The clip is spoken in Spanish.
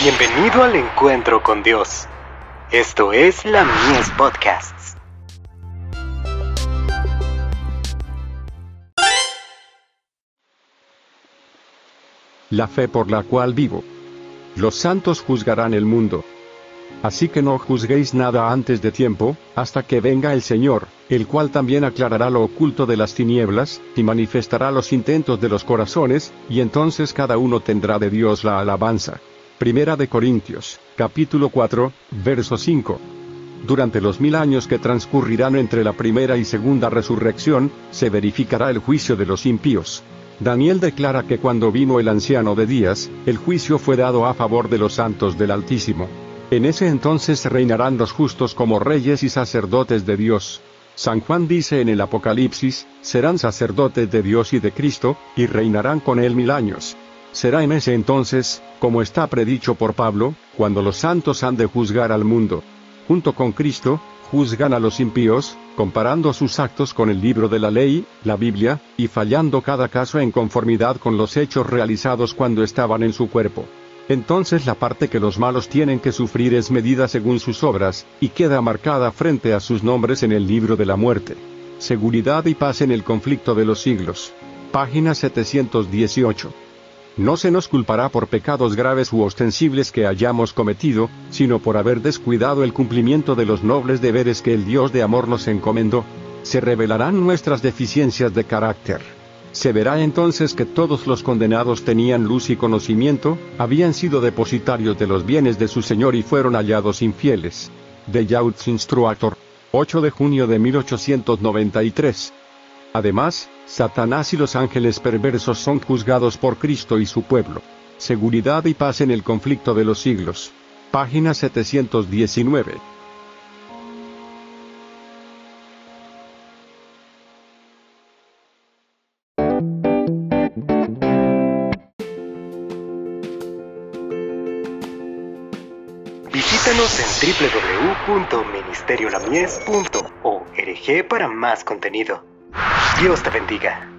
Bienvenido al encuentro con Dios. Esto es la Mies Podcasts. La fe por la cual vivo. Los santos juzgarán el mundo. Así que no juzguéis nada antes de tiempo, hasta que venga el Señor, el cual también aclarará lo oculto de las tinieblas, y manifestará los intentos de los corazones, y entonces cada uno tendrá de Dios la alabanza. Primera de Corintios, capítulo 4, verso 5. Durante los mil años que transcurrirán entre la primera y segunda resurrección, se verificará el juicio de los impíos. Daniel declara que cuando vino el anciano de días, el juicio fue dado a favor de los santos del Altísimo. En ese entonces reinarán los justos como reyes y sacerdotes de Dios. San Juan dice en el Apocalipsis, serán sacerdotes de Dios y de Cristo, y reinarán con él mil años. Será en ese entonces, como está predicho por Pablo, cuando los santos han de juzgar al mundo. Junto con Cristo, juzgan a los impíos, comparando sus actos con el libro de la ley, la Biblia, y fallando cada caso en conformidad con los hechos realizados cuando estaban en su cuerpo. Entonces la parte que los malos tienen que sufrir es medida según sus obras, y queda marcada frente a sus nombres en el libro de la muerte. Seguridad y paz en el conflicto de los siglos. Página 718. No se nos culpará por pecados graves u ostensibles que hayamos cometido, sino por haber descuidado el cumplimiento de los nobles deberes que el Dios de amor nos encomendó. Se revelarán nuestras deficiencias de carácter. Se verá entonces que todos los condenados tenían luz y conocimiento, habían sido depositarios de los bienes de su Señor y fueron hallados infieles. De Yautz Instructor. 8 de junio de 1893. Además, Satanás y los ángeles perversos son juzgados por Cristo y su pueblo. Seguridad y paz en el conflicto de los siglos. Página 719. Visítanos en www.ministeriolamies.org para más contenido. Dios te bendiga.